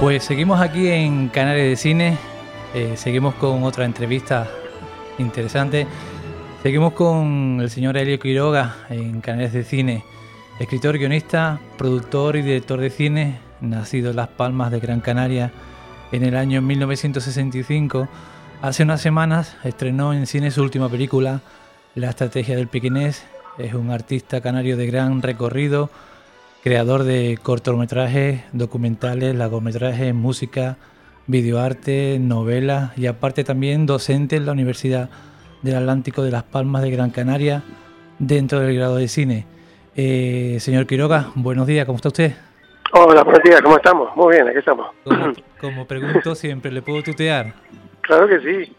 Pues seguimos aquí en Canales de Cine, eh, seguimos con otra entrevista interesante. Seguimos con el señor Elio Quiroga en Canales de Cine, escritor, guionista, productor y director de cine, nacido en Las Palmas de Gran Canaria en el año 1965. Hace unas semanas estrenó en cine su última película, La Estrategia del Pequinés. Es un artista canario de gran recorrido, creador de cortometrajes, documentales, largometrajes, música, videoarte, novelas y aparte también docente en la Universidad del Atlántico de Las Palmas de Gran Canaria dentro del grado de cine. Eh, señor Quiroga, buenos días, ¿cómo está usted? Hola, buenos días, ¿cómo estamos? Muy bien, aquí estamos. Como, pregunto siempre, ¿le puedo tutear? Claro que sí.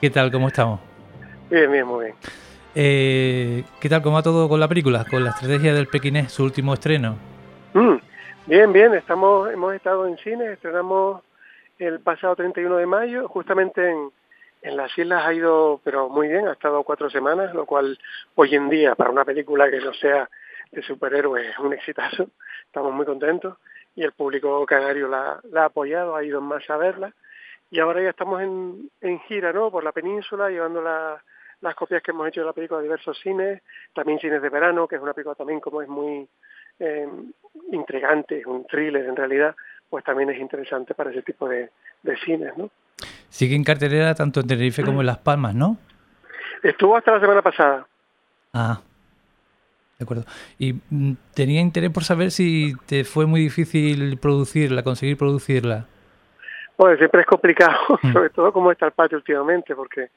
¿Qué tal, cómo estamos? Bien, bien, muy bien. Eh, ¿Qué tal, cómo va todo con la película, con la estrategia del Pequinés, su último estreno? Mm, bien, bien, estamos, hemos estado en cine, estrenamos el pasado 31 de mayo, justamente en, las islas ha ido, pero muy bien, ha estado cuatro semanas, lo cual hoy en día para una película que no sea de superhéroes es un exitazo, estamos muy contentos y el público canario la, ha apoyado, ha ido más a verla y ahora ya estamos en, en gira, ¿no? Por la península, llevando las copias que hemos hecho de la película a diversos cines, también cines de verano, que es una película también como es muy eh, intrigante, es un thriller en realidad, pues también es interesante para ese tipo de, de cines, ¿no? Sigue en cartelera tanto en Tenerife como en Las Palmas, ¿no? Estuvo hasta la semana pasada. Ah, de acuerdo. Y mm, tenía interés por saber si te fue muy difícil producirla, conseguir producirla. Pues siempre es complicado, mm. sobre todo como está el patio últimamente, porque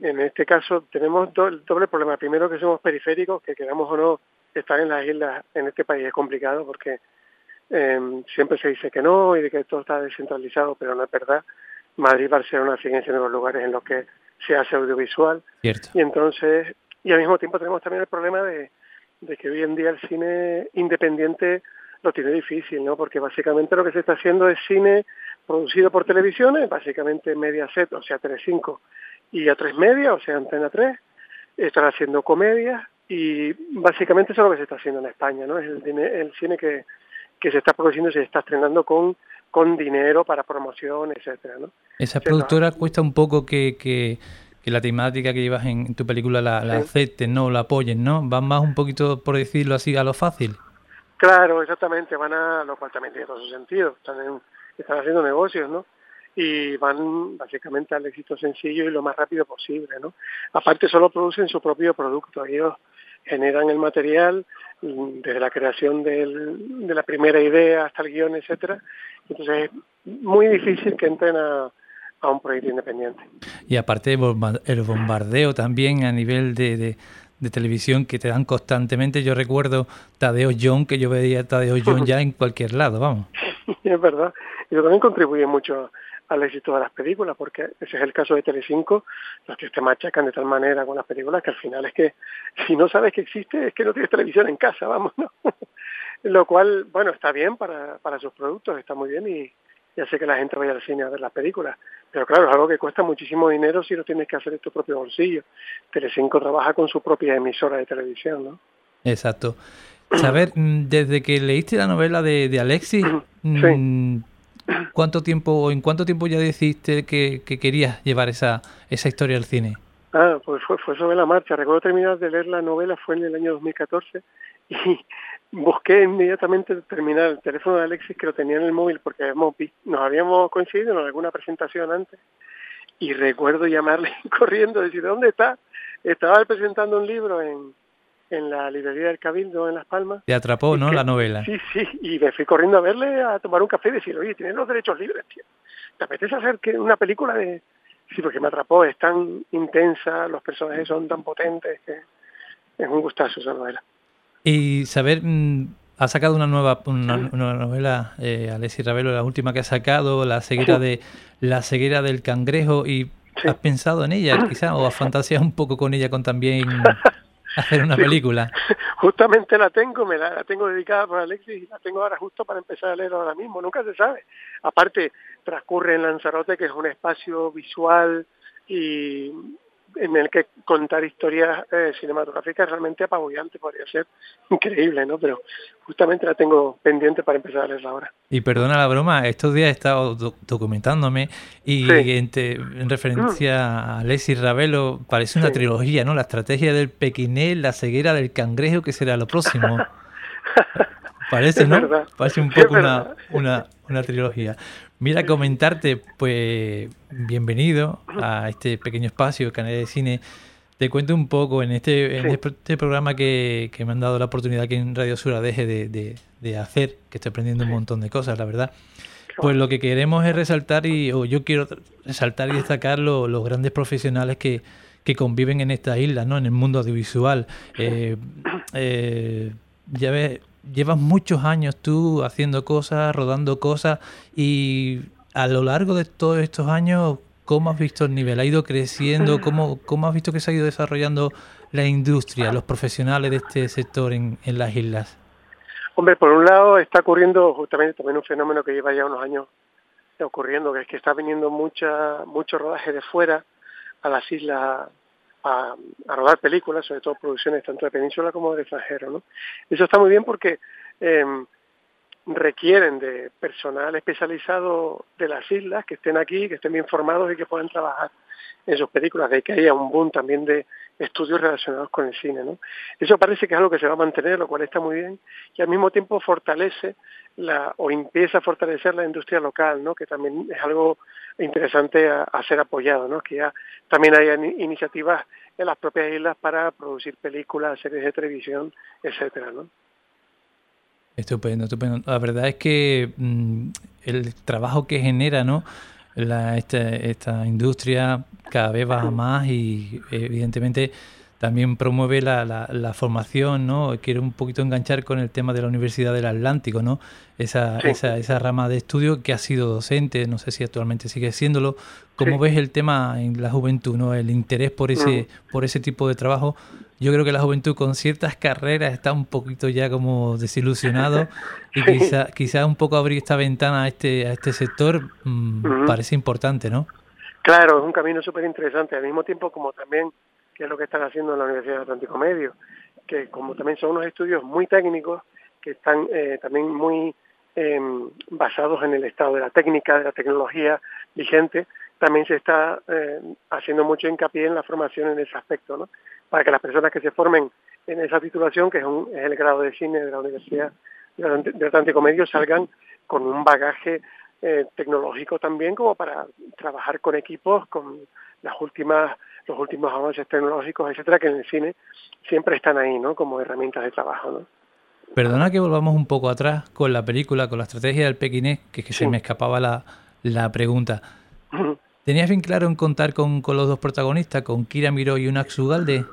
en este caso tenemos el doble problema. Primero que somos periféricos, que queramos o no estar en las islas en este país es complicado porque eh, siempre se dice que no y de que todo está descentralizado, pero no es verdad. Madrid y Barcelona siguen siendo los lugares en los que se hace audiovisual. Cierto. Y entonces, y al mismo tiempo tenemos también el problema de, de que hoy en día el cine independiente lo tiene difícil, ¿no? Porque básicamente lo que se está haciendo es cine producido por televisiones, básicamente Mediaset, o sea, 3.5 y A3 Media, o sea, Antena 3, están haciendo comedias y básicamente eso es lo que se está haciendo en España, ¿no? Es el, el cine que, que se está produciendo se está estrenando con con dinero para promoción, etcétera, ¿no? Esa productora cuesta un poco que, que, la temática que llevas en, tu película la, la acepten, ¿no? La apoyen, ¿no? Van más un poquito, por decirlo así, a lo fácil. Claro, exactamente, van a, lo cual también tiene todo su sentido, están, están haciendo negocios, ¿no? Y van básicamente al éxito sencillo y lo más rápido posible, ¿no? Aparte solo producen su propio producto, ellos generan el material mm, desde la creación del, de la primera idea hasta el guion, etcétera, entonces es muy difícil que entren a, un proyecto independiente. Y aparte el bombardeo también a nivel de, de, televisión que te dan constantemente. Yo recuerdo Tadeo John, que yo veía Tadeo John ya en cualquier lado, vamos. es verdad. Y eso también contribuye mucho al éxito de las películas, porque ese es el caso de Telecinco, los que te machacan de tal manera con las películas que al final es que si no sabes que existe es que no tienes televisión en casa, vamos, ¿no? lo cual, bueno, está bien para, para sus productos, está muy bien y, ya sé que la gente vaya al cine a ver las películas. Pero claro, es algo que cuesta muchísimo dinero si lo tienes que hacer en tu propio bolsillo. Telecinco trabaja con su propia emisora de televisión, ¿no? Exacto. Saber, mm, desde que leíste la novela de, de Alexis, mm, ¿cuánto tiempo, en cuánto tiempo ya decidiste que, que, querías llevar esa, esa historia al cine? Ah, pues fue, fue sobre la marcha. Recuerdo terminar de leer la novela, fue en el año 2014, y busqué inmediatamente terminar el teléfono de Alexis que lo tenía en el móvil porque nos habíamos coincidido en alguna presentación antes y recuerdo llamarle corriendo, decir, ¿dónde está? Estaba presentando un libro en, en la librería del Cabildo en Las Palmas. Te atrapó, ¿no? la novela. Sí, sí, y me fui corriendo a verle a tomar un café y decir, oye, tienes los derechos libres, tío. ¿Te apetece hacer que una película de...? Sí, porque me atrapó, es tan intensa, los personajes son tan potentes que es un gustazo esa novela. Y saber, mm, ha sacado una nueva una, novela, eh, Alessi Ravelo, la última que ha sacado, La ceguera, de, la ceguera del cangrejo, y ¿has pensado en ella quizá o has fantaseado un poco con ella con también hacer una película? Justamente la tengo, me la, tengo dedicada por Alexis y la tengo ahora justo para empezar a leer ahora mismo, nunca se sabe. Aparte, transcurre en Lanzarote, que es un espacio visual y en el que contar historias eh, cinematográficas realmente apabullante, podría ser increíble, ¿no? Pero justamente la tengo pendiente para empezar a leerla ahora. Y perdona la broma, estos días he estado documentándome y en, referencia a Alexis Ravelo parece una trilogía, ¿no? La estrategia del pequiné, la ceguera del cangrejo, que será lo próximo. Parece, ¿no? Parece un poco una, una, una trilogía. Mira, comentarte, pues bienvenido a este pequeño espacio, Canal de Cine. Te cuento un poco en este, en este programa que, me han dado la oportunidad que en Radio Sur deje de, de, hacer, que estoy aprendiendo un montón de cosas, la verdad. Pues lo que queremos es resaltar, y, o yo quiero resaltar y destacar los grandes profesionales que, que conviven en esta isla, ¿no? en el mundo audiovisual. Eh, eh, ya ves, llevas muchos años tú haciendo cosas, rodando cosas y a lo largo de todos estos años, ¿cómo has visto el nivel? ¿Ha ido creciendo? ¿Cómo, cómo has visto que se ha ido desarrollando la industria, los profesionales de este sector en, en las islas? Hombre, por un lado está ocurriendo justamente también un fenómeno que lleva ya unos años ocurriendo, que es que está viniendo mucha, mucho rodaje de fuera a las islas a, rodar películas, sobre todo producciones tanto de península como de extranjero. ¿no? Eso está muy bien porque em, requieren de personal especializado de las islas que estén aquí, que estén bien formados y que puedan trabajar en sus películas, de que haya un boom también de estudios relacionados con el cine. ¿no? Eso parece que es algo que se va a mantener, lo cual está muy bien, y al mismo tiempo fortalece la, o empieza a fortalecer la industria local, ¿no? que también es algo interesante a, ser apoyado, ¿no? que ya también haya iniciativas en las propias islas para producir películas, series de televisión, etcétera, ¿no? Estupendo, estupendo. La verdad es que mm, el trabajo que genera, ¿no? La, esta, esta industria cada vez va más y evidentemente también promueve la, la, formación, ¿no? Quiero un poquito enganchar con el tema de la Universidad del Atlántico, ¿no? Esa, esa, esa rama de estudio que ha sido docente, no sé si actualmente sigue siéndolo. ¿Cómo ves el tema en la juventud, ¿no? El interés por ese, mm. por ese tipo de trabajo. Yo creo que la juventud con ciertas carreras está un poquito ya como desilusionado y quizá, quizá un poco abrir esta ventana a este, a este sector mm, parece importante, ¿no? Claro, es un camino súper interesante. Al mismo tiempo como también que es lo que están haciendo en la Universidad de Atlántico Medio, que como también son unos estudios muy técnicos, que están eh, también muy em, basados en el estado de la técnica, de la tecnología vigente, también se está eh, haciendo mucho hincapié en la formación en ese aspecto, ¿no? para que las personas que se formen en esa titulación, que es, el grado de cine de la Universidad de Atlántico Medio, salgan con un bagaje eh, tecnológico también como para trabajar con equipos, con las últimas los últimos avances tecnológicos, etcétera, que en el cine siempre están ahí, ¿no? Como herramientas de trabajo, ¿no? Perdona que volvamos un poco atrás con la película, con la estrategia del pequinés, que, es que se me escapaba la, la pregunta. ¿Tenías bien claro en contar con, con, los dos protagonistas, con Kira Miró y Unax Ugalde?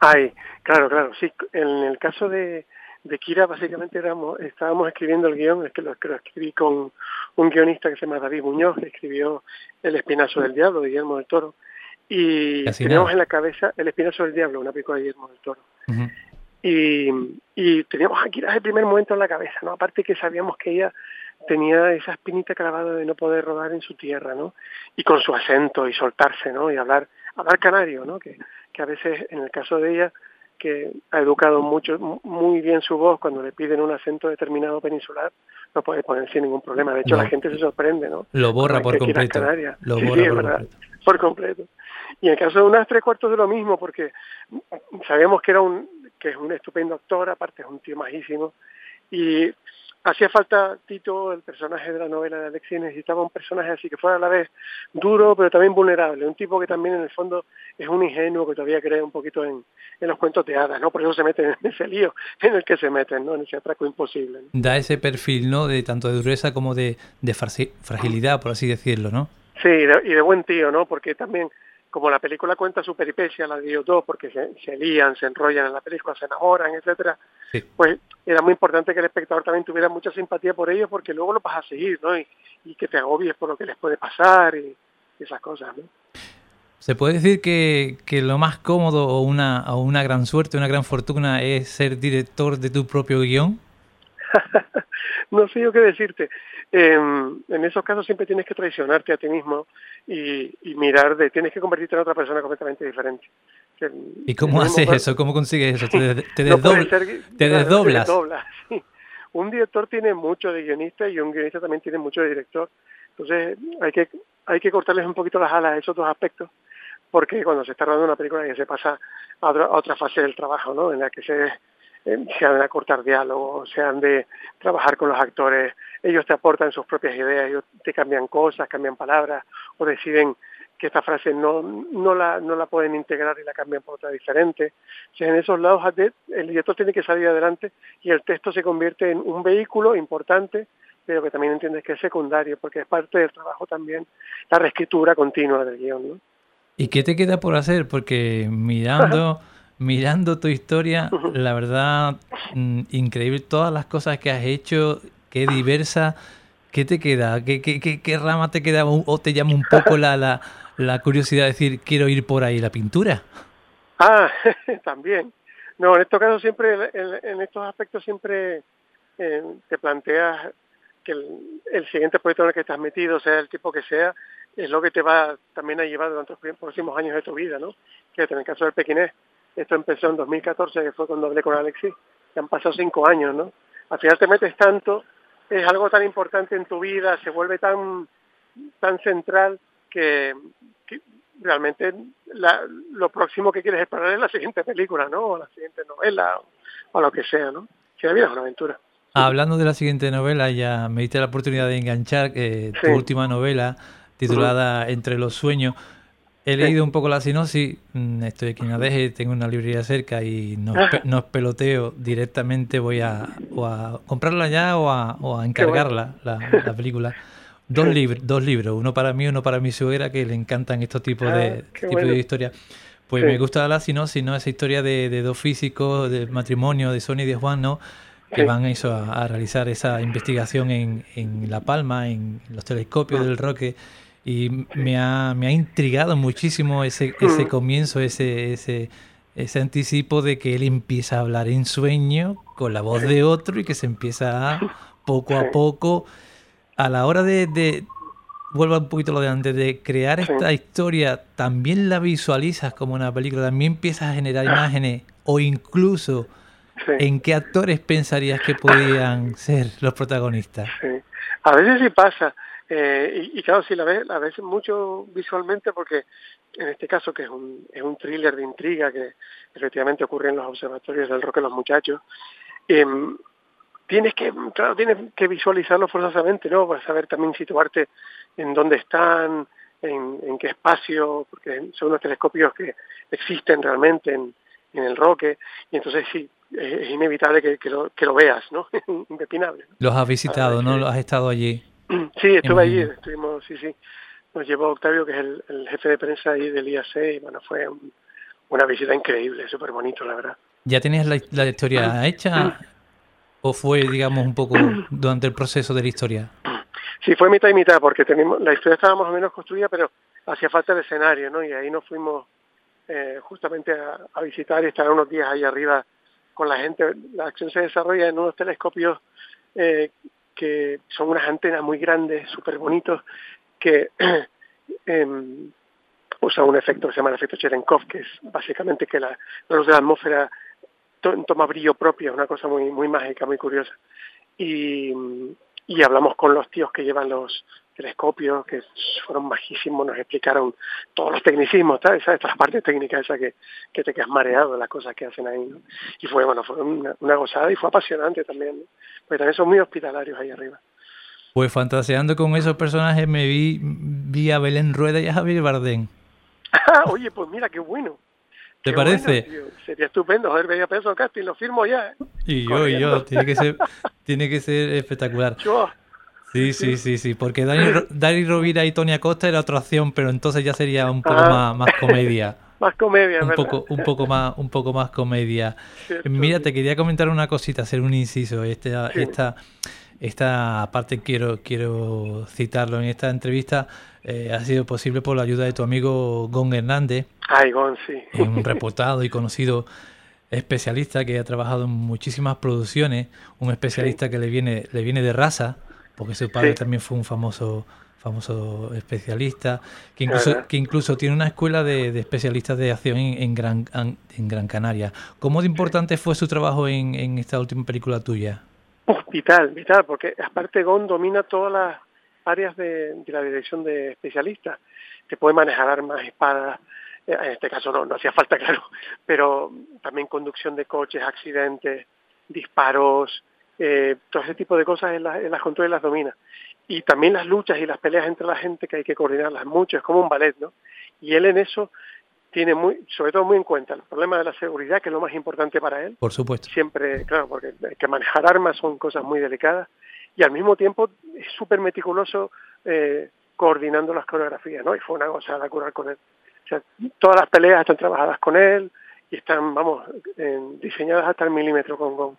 Ay, claro, claro, sí. En el caso de, de Kira, básicamente éramos, estábamos escribiendo el guion, es que lo, que lo escribí con un guionista que se llama David Muñoz, que escribió El Espinazo del Diablo Guillermo del Toro. Y teníamos en la cabeza El Espinazo del Diablo, una película de Guillermo del Toro. y, y teníamos aquí desde el primer momento en la cabeza, ¿no? Aparte que sabíamos que ella tenía esa espinita clavada de no poder rodar en su tierra, ¿no? Y con su acento y soltarse, ¿no? Y hablar, hablar canario, ¿no? Que, que a veces, en el caso de ella, que ha educado mucho, muy bien su voz cuando le piden un acento determinado peninsular, no puede poner sin ningún problema. De hecho, la gente se sorprende, ¿no? Lo borra por completo. Lo borra por, completo. por completo. Y en el caso de unas tres cuartos de lo mismo, porque sabemos que era un que es un estupendo actor, aparte es un tío majísimo, y hacía falta Tito, el personaje de la novela de Alexis, necesitaba un personaje así que fuera a la vez duro, pero también vulnerable, un tipo que también en el fondo es un ingenuo que todavía cree un poquito en, los cuentos de hadas, ¿no? Por eso se meten en ese lío en el que se meten, ¿no? En ese atraco imposible. Da ese perfil, ¿no? De tanto de dureza como de, de fragilidad, por así decirlo, ¿no? Sí, y de buen tío, ¿no? Porque también como la película cuenta su peripecia, la de ellos dos, porque se, se lían, se enrollan en la película, se enamoran, etcétera, pues era muy importante que el espectador también tuviera mucha simpatía por ellos, porque luego lo vas a seguir, ¿no? Y, que te agobies por lo que les puede pasar y, esas cosas, ¿no? ¿Se puede decir que, que, lo más cómodo o una, o una gran suerte, una gran fortuna es ser director de tu propio guion? no sé yo qué decirte. Em, en esos casos siempre tienes que traicionarte a ti mismo y, mirar de, tienes que convertirte en otra persona completamente diferente. ¿Y cómo haces eso? ¿Cómo consigues eso? ¿Te, desdoblas? Un director tiene mucho de guionista y un guionista también tiene mucho de director. Entonces hay que, hay que cortarles un poquito las alas a esos dos aspectos porque cuando se está rodando una película ya se pasa a otra, fase del trabajo, ¿no? En la que se, eh, se han de acortar diálogos, se han de trabajar con los actores, ellos te aportan sus propias ideas, ellos te cambian cosas, cambian palabras o deciden que esta frase no, no, la, no la pueden integrar y la cambian por otra diferente. O sea, en esos lados el director tiene que salir adelante y el texto se convierte en un vehículo importante, pero que también entiendes que es secundario, porque es parte del trabajo también, la reescritura continua del guion. ¿no? ¿Y qué te queda por hacer? Porque mirando, mirando tu historia, la verdad, mm, increíble todas las cosas que has hecho, qué diversa. ¿Qué te queda? ¿Qué, qué, qué, rama te queda? ¿O te llama un poco la, la, la curiosidad de decir, quiero ir por ahí, la pintura? Ah, también. No, en estos casos siempre, en, estos aspectos siempre eh, te planteas que el, el, siguiente proyecto en el que estás metido, sea el tipo que sea, es lo que te va también a llevar durante los próximos años de tu vida, ¿no? Que en el caso del pequinés, esto empezó en 2014, que fue cuando hablé con Alexis, que han pasado cinco años, ¿no? Al final te metes tanto, es algo tan importante en tu vida, se vuelve tan, tan central que, realmente lo próximo que quieres esperar es la siguiente película, ¿no? O la siguiente novela, o, lo que sea, ¿no? Que la vida es una aventura. Hablando de la siguiente novela, ya me diste la oportunidad de enganchar eh, tu última novela, titulada Entre los sueños. He leído un poco la sinopsis, mm, estoy aquí en Adeje, tengo una librería cerca y no, no peloteo directamente, voy a, a comprarla ya o a, encargarla, la, película. Dos, libros dos libros, uno para mí, uno para mi suegra, que le encantan estos tipos de, ah, tipos de historias. Pues me gusta la sinopsis, ¿no? Esa historia de, dos físicos, de matrimonio, de Sony y de Juan, ¿no? Que van eso, a, realizar esa investigación en, en La Palma, en los telescopios ah. del Roque y me ha, me ha intrigado muchísimo ese, ese mm. comienzo, ese, ese, ese anticipo de que él empieza a hablar en sueño con la voz de otro y que se empieza a, poco a poco, a la hora de, de vuelvo un poquito lo de antes, de crear esta historia, también la visualizas como una película, también empiezas a generar imágenes o incluso en qué actores pensarías que podían ser los protagonistas. A veces sí pasa. Eh, y, claro, sí, la ves, la ves mucho visualmente porque en este caso, que es un, es un thriller de intriga que efectivamente ocurre en los observatorios del Roque Los Muchachos, em, tienes que, claro, tienes que visualizarlo forzosamente, ¿no? Para saber también situarte en dónde están, en, en qué espacio, porque son unos telescopios que existen realmente en, en el Roque, y entonces sí, es, inevitable que, que, lo, que lo veas, ¿no? Impepinable. Los has visitado, ¿no? ¿Has estado allí? Sí, estuve allí, estuvimos, sí, sí. Nos llevó Octavio, que es el, jefe de prensa ahí del IAC, y bueno, fue una visita increíble, súper bonito, la verdad. ¿Ya tenías la, historia hecha o fue, digamos, un poco durante el proceso de la historia? Sí, fue mitad y mitad, porque tenemos, la historia estaba más o menos construida, pero hacía falta el escenario, ¿no? Y ahí nos fuimos eh, justamente a, visitar y estar unos días ahí arriba con la gente. La acción se desarrolla en unos telescopios eh, que son unas antenas muy grandes, súper bonitos, que eh, usan un efecto que se llama el efecto Cherenkov, que es básicamente que la, luz de la atmósfera toma brillo propio, es una cosa muy, muy mágica, muy curiosa. Y, y hablamos con los tíos que llevan los telescopios, que fueron majísimos, nos explicaron todos los tecnicismos, ¿sabes? Esa, la parte técnica esa que, que te quedas mareado de las cosas que hacen ahí, Y fue, bueno, fue una, una gozada y fue apasionante también, ¿no? Pero también son muy hospitalarios ahí arriba. Pues fantaseando con esos personajes me vi, vi a Belén Rueda y a Javier Bardem. Oye, pues mira, qué bueno. ¿Te parece? Sería estupendo, ver, veía peso casting, lo firmo ya. ¿eh? Y yo, y yo, tiene que ser, tiene que ser espectacular. Sí, sí, sí, sí, porque Dani, Rovira y Tony Acosta era otra opción, pero entonces ya sería un poco más, más comedia. más comedia, un poco, un poco más, un poco más comedia. Mira, te quería comentar una cosita, hacer un inciso. Esta, esta, esta parte quiero, quiero citarlo en esta entrevista. Eh, ha sido posible por la ayuda de tu amigo Gon Hernández. Ay, Gon, sí. Un reportado y conocido especialista que ha trabajado en muchísimas producciones, un especialista que le viene, le viene de raza, porque su padre también fue un famoso famoso especialista, que incluso, que incluso tiene una escuela de, especialistas de acción en, Gran, en Gran Canaria. ¿Cómo de importante fue su trabajo en, en esta última película tuya? vital, vital, porque aparte Gon domina todas las áreas de, de la dirección de especialistas. Te puede manejar armas, espadas, eh, en este caso no, no hacía falta, claro, pero también conducción de coches, accidentes, disparos, eh, todo ese tipo de cosas en, las controles las domina. Y también las luchas y las peleas entre la gente que hay que coordinarlas mucho, es como un ballet, ¿no? Y él en eso tiene muy, sobre todo muy en cuenta el problema de la seguridad, que es lo más importante para él. Por supuesto. Siempre, claro, porque que manejar armas son cosas muy delicadas y al mismo tiempo es súper meticuloso eh, coordinando las coreografías, ¿no? Y fue una gozada curar con él. O sea, todas las peleas están trabajadas con él y están, vamos, diseñadas hasta el milímetro con,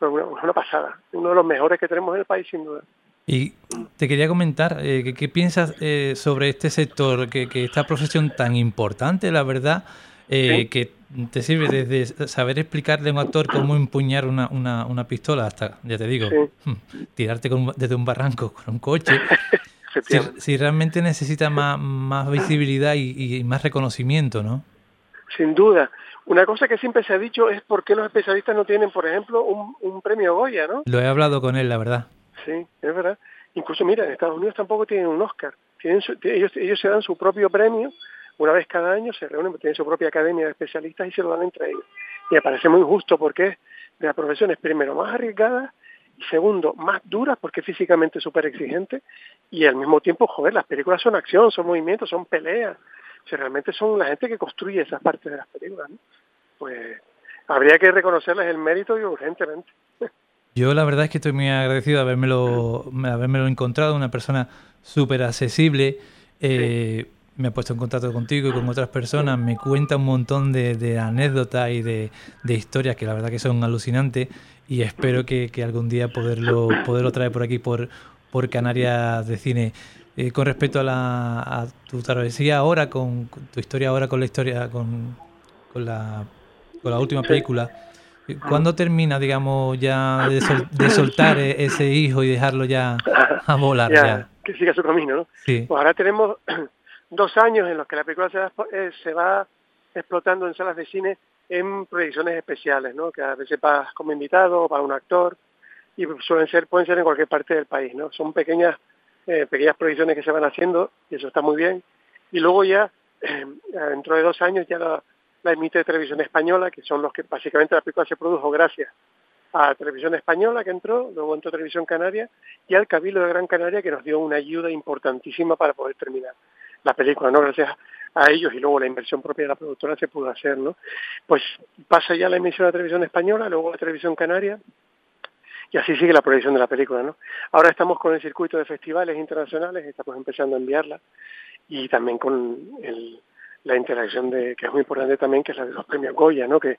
con, una, pasada. Uno de los mejores que tenemos en el país, sin duda. Y te quería comentar, eh, ¿qué, piensas eh, sobre este sector, que, esta profesión tan importante, la verdad, eh, que te sirve desde saber explicarle a un actor cómo empuñar una, una, una pistola hasta, ya te digo, tirarte desde un barranco con un coche? si, realmente necesita más, más visibilidad y, y más reconocimiento, ¿no? Sin duda. Una cosa que siempre se ha dicho es por qué los especialistas no tienen, por ejemplo, un, premio Goya, ¿no? Lo he hablado con él, la verdad. Sí, es verdad. Incluso, mira, en Estados Unidos tampoco tienen un Oscar. Tienen ellos, ellos se dan su propio premio, una vez cada año se reúnen, tienen su propia academia de especialistas y se lo dan entre ellos. Y me parece muy justo porque es de las profesiones, primero, más arriesgadas y segundo, más duras porque físicamente súper exigente y al mismo tiempo, joder, las películas son acción, son movimientos, son peleas. O realmente son la gente que construye esas partes de las películas. ¿no? pues habría que reconocerles el mérito y urgentemente. Yo la verdad es que estoy muy agradecido de habérmelo, habérmelo encontrado, una persona súper accesible. Eh, me ha puesto en contacto contigo y con otras personas, me cuenta un montón de, anécdotas y de, historias que la verdad que son alucinantes y espero que, algún día poderlo, poderlo traer por aquí, por, por Canarias de Cine. Eh, con respecto a, la, a tu travesía ahora, con, con, tu historia ahora con la historia, con, con la con la última película. ¿Cuándo termina, digamos, ya de, soltar e-, ese hijo y dejarlo ya a volar? Ya, Que siga su camino, ¿no? Sí. Pues ahora tenemos dos años en los que la película se va, eh, se va explotando en salas de cine en proyecciones especiales, ¿no? Que a veces vas como invitado o para un actor y suelen ser, pueden ser en cualquier parte del país, ¿no? Son pequeñas, eh, pequeñas proyecciones que se van haciendo y eso está muy bien. Y luego ya, dentro de dos años, ya la, la emite Televisión Española, que son los que básicamente la película se produjo gracias a Televisión Española que entró, luego entró Televisión Canaria y al Cabildo de Gran Canaria que nos dio una ayuda importantísima para poder terminar la película, ¿no? Gracias a ellos y luego la inversión propia de la productora se pudo hacer, ¿no? Pues pasa ya la emisión de Televisión Española, luego la Televisión Canaria y así sigue la proyección de la película, ¿no? Ahora estamos con el circuito de festivales internacionales, estamos empezando a enviarla y también con el la interacción de que es muy importante también, que es la de los premios Goya, ¿no? que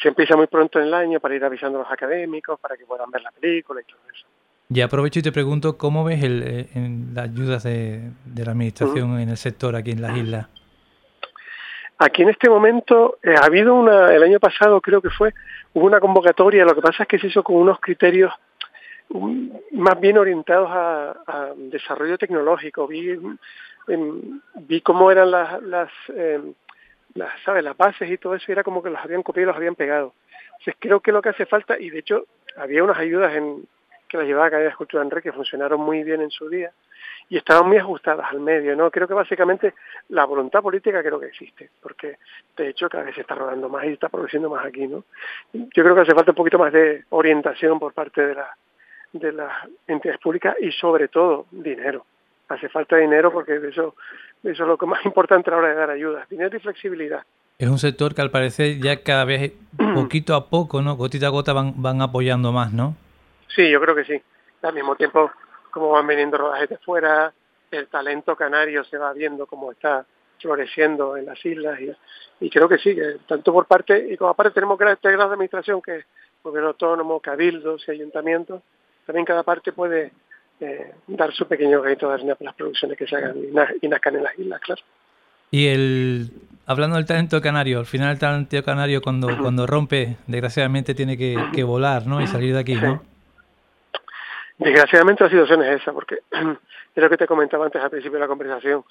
se empieza muy pronto en el año para ir avisando a los académicos, para que puedan ver la película y todo eso. Y aprovecho y te pregunto, ¿cómo ves el, eh, en las ayudas de, la Administración en el sector aquí en las islas? Aquí en este momento eh, ha habido una, el año pasado creo que fue, hubo una convocatoria, lo que pasa es que se hizo con unos criterios más bien orientados a, desarrollo tecnológico. Vi vi cómo eran las, las, eh, las, las bases y todo eso, y era como que los habían copiado y los habían pegado. Entonces creo que lo que hace falta, y de hecho había unas ayudas en, que las llevaba Academia de Escultura en Red que funcionaron muy bien en su día y estaban muy ajustadas al medio, ¿no? Creo que básicamente la voluntad política creo que existe, porque de hecho cada vez se está rodando más y está produciendo más aquí, ¿no? Yo creo que hace falta un poquito más de orientación por parte de, la, de las entidades públicas y sobre todo dinero hace falta dinero porque eso, eso es lo que más importante a la hora de dar ayuda, dinero y flexibilidad. Es un sector que al parecer ya cada vez poquito a poco, ¿no? Gotita a gota van, van apoyando más, ¿no? Sí, yo creo que sí. Al mismo tiempo, como van viniendo rodajes de fuera, el talento canario se va viendo como está floreciendo en las islas y, y creo que sí, que tanto por parte, y como aparte tenemos este grado de administración que es gobierno autónomo, cabildos y ayuntamientos, también cada parte puede eh, dar su pequeño granito de arena para las producciones que se hagan y, nazcan en las islas, claro. Y el hablando del talento canario, al final el talento canario cuando, cuando rompe, desgraciadamente tiene que, volar, ¿no? Y salir de aquí, ¿no? Desgraciadamente la situación es esa, porque es lo que te comentaba antes al principio de la conversación.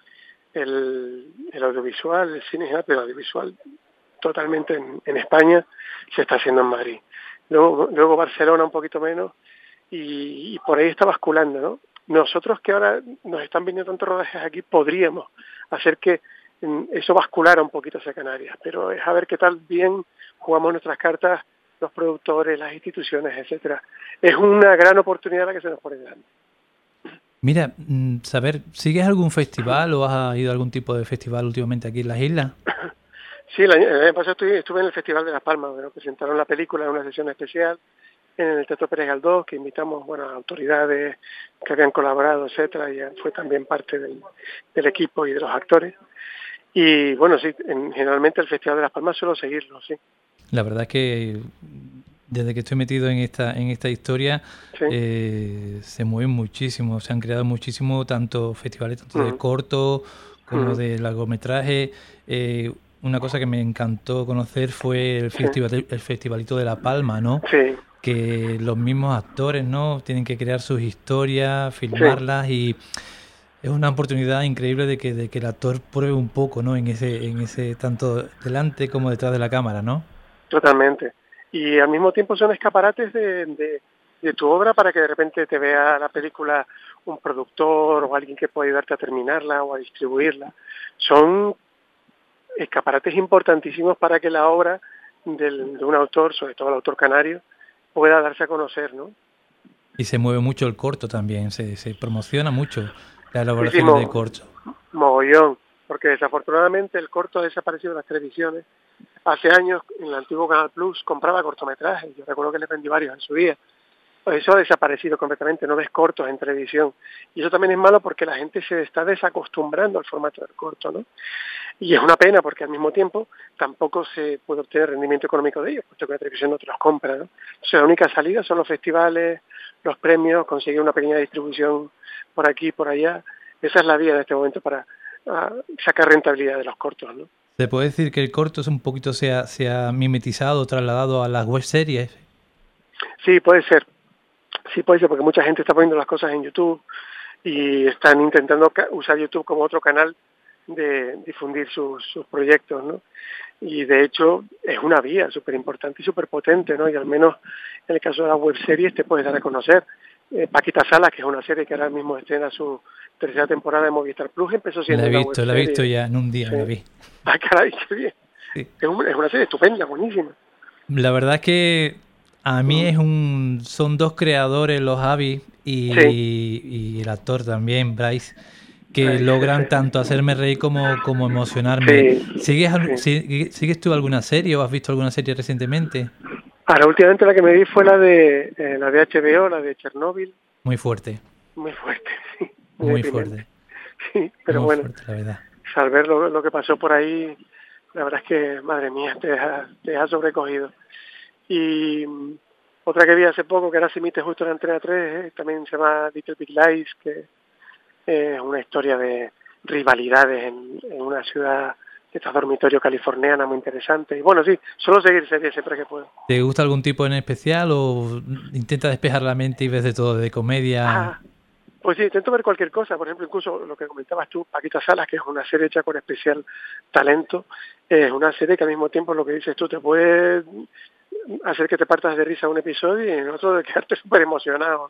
El, audiovisual, el cine, pero el audiovisual totalmente en, España se está haciendo en Madrid. Luego, luego Barcelona un poquito menos y, y por ahí está basculando, ¿no? Nosotros que ahora nos están viniendo tantos rodajes aquí, podríamos hacer que mm, eso basculara un poquito hacia Canarias, pero es a ver qué tal bien jugamos nuestras cartas los productores, las instituciones, etcétera. Es una gran oportunidad la que se nos pone delante. Mira, mm, saber, ¿sigues algún festival o has ido a algún tipo de festival últimamente aquí en las islas? Sí, el año, pasado estuve, en el Festival de Las Palmas, bueno, presentaron la película en una sesión especial en el Teatro Pérez Galdós, que invitamos bueno, a autoridades que habían colaborado, etcétera, y fue también parte del, equipo y de los actores. Y bueno, sí, generalmente el Festival de Las Palmas suelo seguirlo, sí. La verdad es que desde que estoy metido en esta en esta historia eh, se mueven muchísimo, se han creado muchísimo tanto festivales tanto de corto como de largometraje. Eh, una cosa que me encantó conocer fue el, festival, el festivalito de La Palma, ¿no? Sí. Que los mismos actores no tienen que crear sus historias, filmarlas y es una oportunidad increíble de que, de que el actor pruebe un poco no en ese en ese tanto delante como detrás de la cámara no totalmente y al mismo tiempo son escaparates de, de, tu obra para que de repente te vea la película un productor o alguien que pueda ayudarte a terminarla o a distribuirla son escaparates importantísimos para que la obra del, de un autor sobre todo el autor canario pueda darse a conocer, ¿no? Y se mueve mucho el corto también, se, se promociona mucho la elaboración de corto. Mogollón, porque desafortunadamente el corto ha desaparecido de las televisiones. Hace años en el antiguo Canal Plus compraba cortometrajes, yo recuerdo que le vendí varios en su día. Pues eso ha desaparecido completamente, no ves cortos en televisión. Y eso también es malo porque la gente se está desacostumbrando al formato del corto, ¿no? Y es una pena porque al mismo tiempo tampoco se puede obtener rendimiento económico de ellos, puesto que la televisión no te los compra. ¿no? sea, la única salida son los festivales, los premios, conseguir una pequeña distribución por aquí y por allá. Esa es la vía en este momento para ah, sacar rentabilidad de los cortos. ¿no? ¿Se puede decir que el corto es un poquito se ha, se ha mimetizado, trasladado a las web series? Sí, puede ser. Sí, puede ser, porque mucha gente está poniendo las cosas en YouTube y están intentando usar YouTube como otro canal de difundir sus, sus proyectos, ¿no? Y de hecho es una vía súper importante y súper potente, ¿no? Y al menos en el caso de las web series te puedes dar a conocer. Eh, Paquita Salas, que es una serie que ahora mismo estrena su tercera temporada de Movistar Plus, empezó siendo la he visto, la he visto ya en un día, la vi. Ah, caray, qué bien. Es, es, una serie estupenda, buenísima. La verdad es que a mí mm. es un, son dos creadores, los Javi y, y, el actor también, Bryce, que logran tanto hacerme reír como, como emocionarme. ¿Sigues, ¿Sigues tú alguna serie o has visto alguna serie recientemente? Ahora, últimamente la que me vi fue la de, eh, la de HBO, la de Chernóbil. Muy fuerte. Muy fuerte, sí. Muy, fuerte. Sí, pero bueno, al ver lo, que pasó por ahí, la verdad es que, madre mía, te ha, te ha sobrecogido. Y mm, otra que vi hace poco, que ahora se emite justo en Antena 3, eh, también se llama Little Big Lies, que es una historia de rivalidades en, una ciudad esta dormitorio californiana muy interesante. Y bueno, sí, solo seguir series siempre que puedo. ¿Te gusta algún tipo en especial o intenta despejar la mente y ves de todo, de comedia? Ah, pues sí, intento ver cualquier cosa. Por ejemplo, incluso lo que comentabas tú, Paquita Salas, que es una serie hecha con especial talento, es una serie que al mismo tiempo lo que dices tú te puede hacer que te partas de risa un episodio y en otro de quedarte súper emocionado.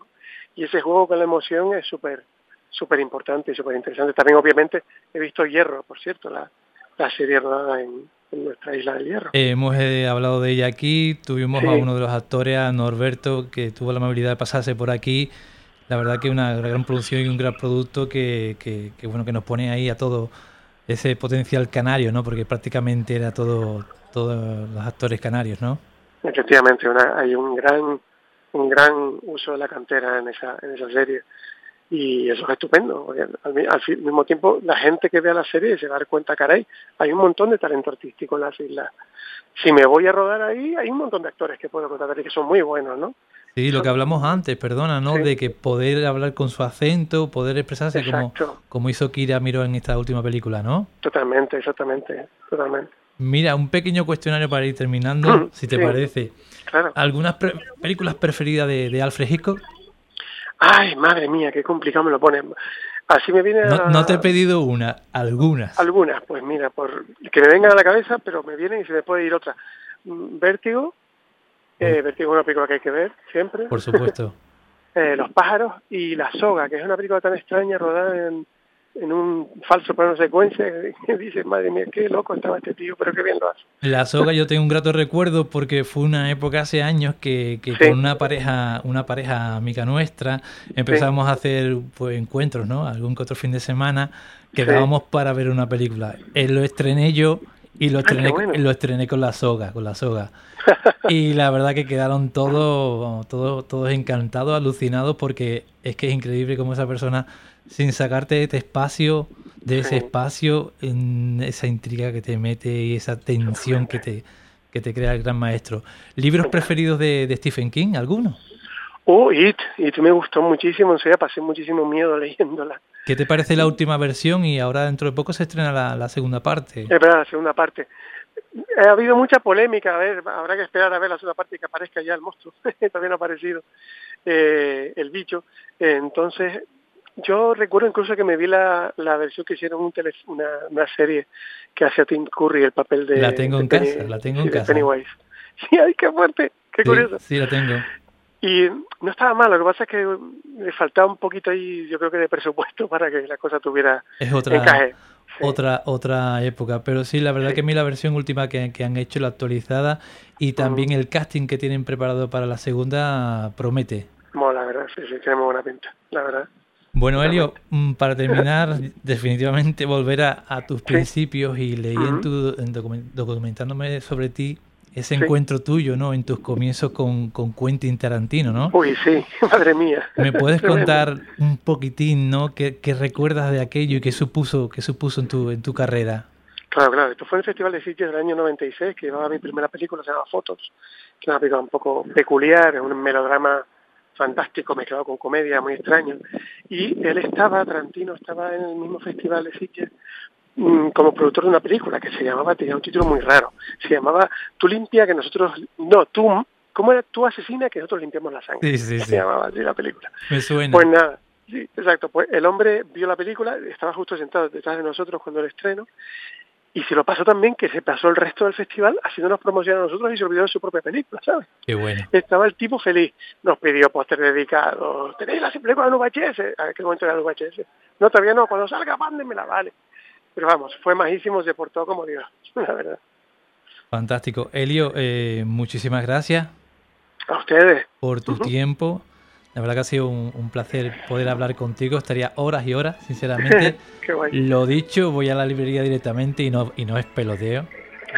Y ese juego con la emoción es súper súper importante y súper interesante. También, obviamente, he visto Hierro, por cierto, la, la serie rodada en, nuestra isla del Hierro. hemos eh, hablado de ella aquí, tuvimos a uno de los actores, a Norberto, que tuvo la amabilidad de pasarse por aquí. La verdad que una gran producción y un gran producto que, que, que, bueno que nos pone ahí a todo ese potencial canario, ¿no? Porque prácticamente era todo todos los actores canarios, ¿no? Efectivamente, una, hay un gran un gran uso de la cantera en esa en esa serie y eso es estupendo. al, mismo tiempo, la gente que vea la serie se va a dar cuenta, caray, hay un montón de talento artístico en las islas. Si me voy a rodar ahí, hay un montón de actores que puedo contratar y que son muy buenos, ¿no? Sí, lo que hablamos antes, perdona, ¿no? De que poder hablar con su acento, poder expresarse como, como hizo Kira Miro en esta última película, ¿no? Totalmente, exactamente, totalmente. Mira, un pequeño cuestionario para ir terminando, si te parece. Claro. ¿Algunas películas preferidas de, Alfred Hitchcock? Ay, madre mía, qué complicado me lo pones. Así me viene a... no, te he pedido una, algunas. Algunas, pues mira, por que me vengan a la cabeza, pero me vienen y se me puede ir otra. Mm, Vértigo, eh, Vertigo es una película que hay que ver siempre. Por supuesto. eh, Los pájaros y La soga, que es una película tan extraña rodada en, en un falso plano secuencia que dices, madre mía, qué loco estaba este tío, pero qué bien lo hace. La soga yo tengo un grato recuerdo porque fue una época hace años que, que con una pareja, una pareja amiga nuestra empezamos a hacer pues, encuentros, ¿no? Algún que otro fin de semana quedábamos para ver una película. Eh, lo estrené yo y lo estrené, lo estrené con la soga, con la soga. y la verdad que quedaron todos, todos, todos encantados, alucinados, porque es que es increíble cómo esa persona, sin sacarte de este espacio, de ese espacio, en esa intriga que te mete y esa tensión que te, que te crea el gran maestro. ¿Libros preferidos de, de Stephen King? ¿Alguno? Oh, It, It me gustó muchísimo, en serio, pasé muchísimo miedo leyéndola. ¿Qué te parece la última versión y ahora dentro de poco se estrena la, la segunda parte? Es verdad, la segunda parte. Ha habido mucha polémica, a ver, habrá que esperar a ver la segunda parte y que aparezca ya el monstruo, también ha aparecido eh, el bicho. entonces, yo recuerdo incluso que me vi la, la versión que hicieron un una, una, serie que hace a Tim Curry el papel de... La tengo en casa, la tengo en casa. Pennywise. Sí, ay, qué fuerte, qué curioso. Sí, la tengo. Y no estaba mal, lo que pasa es que le faltaba un poquito ahí, yo creo que de presupuesto para que la cosa tuviera es otra, encaje otra otra época. Pero sí, la verdad que a mí la versión última que, han hecho, la actualizada, y también el casting que tienen preparado para la segunda promete. Mola, la verdad, sí, sí, tiene muy buena pinta, la verdad. Bueno, Elio, mm, para terminar, definitivamente volver a, tus principios y leí en tu, documentándome sobre ti, ese encuentro tuyo, ¿no? En tus comienzos con, con Quentin Tarantino, ¿no? Uy, sí, madre mía. ¿Me puedes contar un poquitín, ¿no? ¿Qué, ¿Qué, recuerdas de aquello y qué supuso, qué supuso en tu, en tu carrera? Claro, claro. Esto fue en el Festival de Sitges del año 96, que llevaba mi primera película, se llama Fotos, que es una película un poco peculiar, es un melodrama fantástico mezclado con comedia, muy extraño. Y él estaba, Tarantino estaba en el mismo Festival de Sitges Mm, como productor de una película que se llamaba, tenía un título muy raro, se llamaba Tú limpia que nosotros, no, tú, ¿cómo era? Tú asesina que nosotros limpiamos la sangre. Sí, sí, se llamaba así la película. Me suena. Pues nada, sí, exacto, pues el hombre vio la película, estaba justo sentado detrás de nosotros cuando el estreno, y se lo pasó también que se pasó el resto del festival haciéndonos promoción a nosotros y se olvidó de su propia película, ¿sabes? Qué bueno. Estaba el tipo feliz. Nos pidió póster dedicado. ¿Tenéis la película en VHS? ¿A qué momento era el VHS? No, todavía no. Cuando salga, la vale. Pero vamos, fue majísimo, se portó como Dios, la verdad. Fantástico. Elio, eh, muchísimas gracias. A ustedes. Por tu tiempo. La verdad que ha sido un, placer poder hablar contigo. Estaría horas y horas, sinceramente. Qué Lo dicho, voy a la librería directamente y no, y no es peloteo.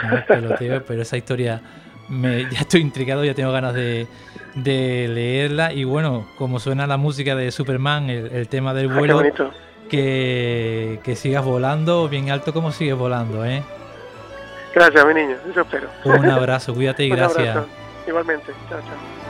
No es peloteo, pero esa historia me, ya estoy intrigado, ya tengo ganas de, de leerla. Y bueno, como suena la música de Superman, el, tema del ah, vuelo que, que sigas volando bien alto como sigues volando, ¿eh? Gracias, mi niño, eso espero. Un abrazo, cuídate y gracias. Igualmente, chao, chao.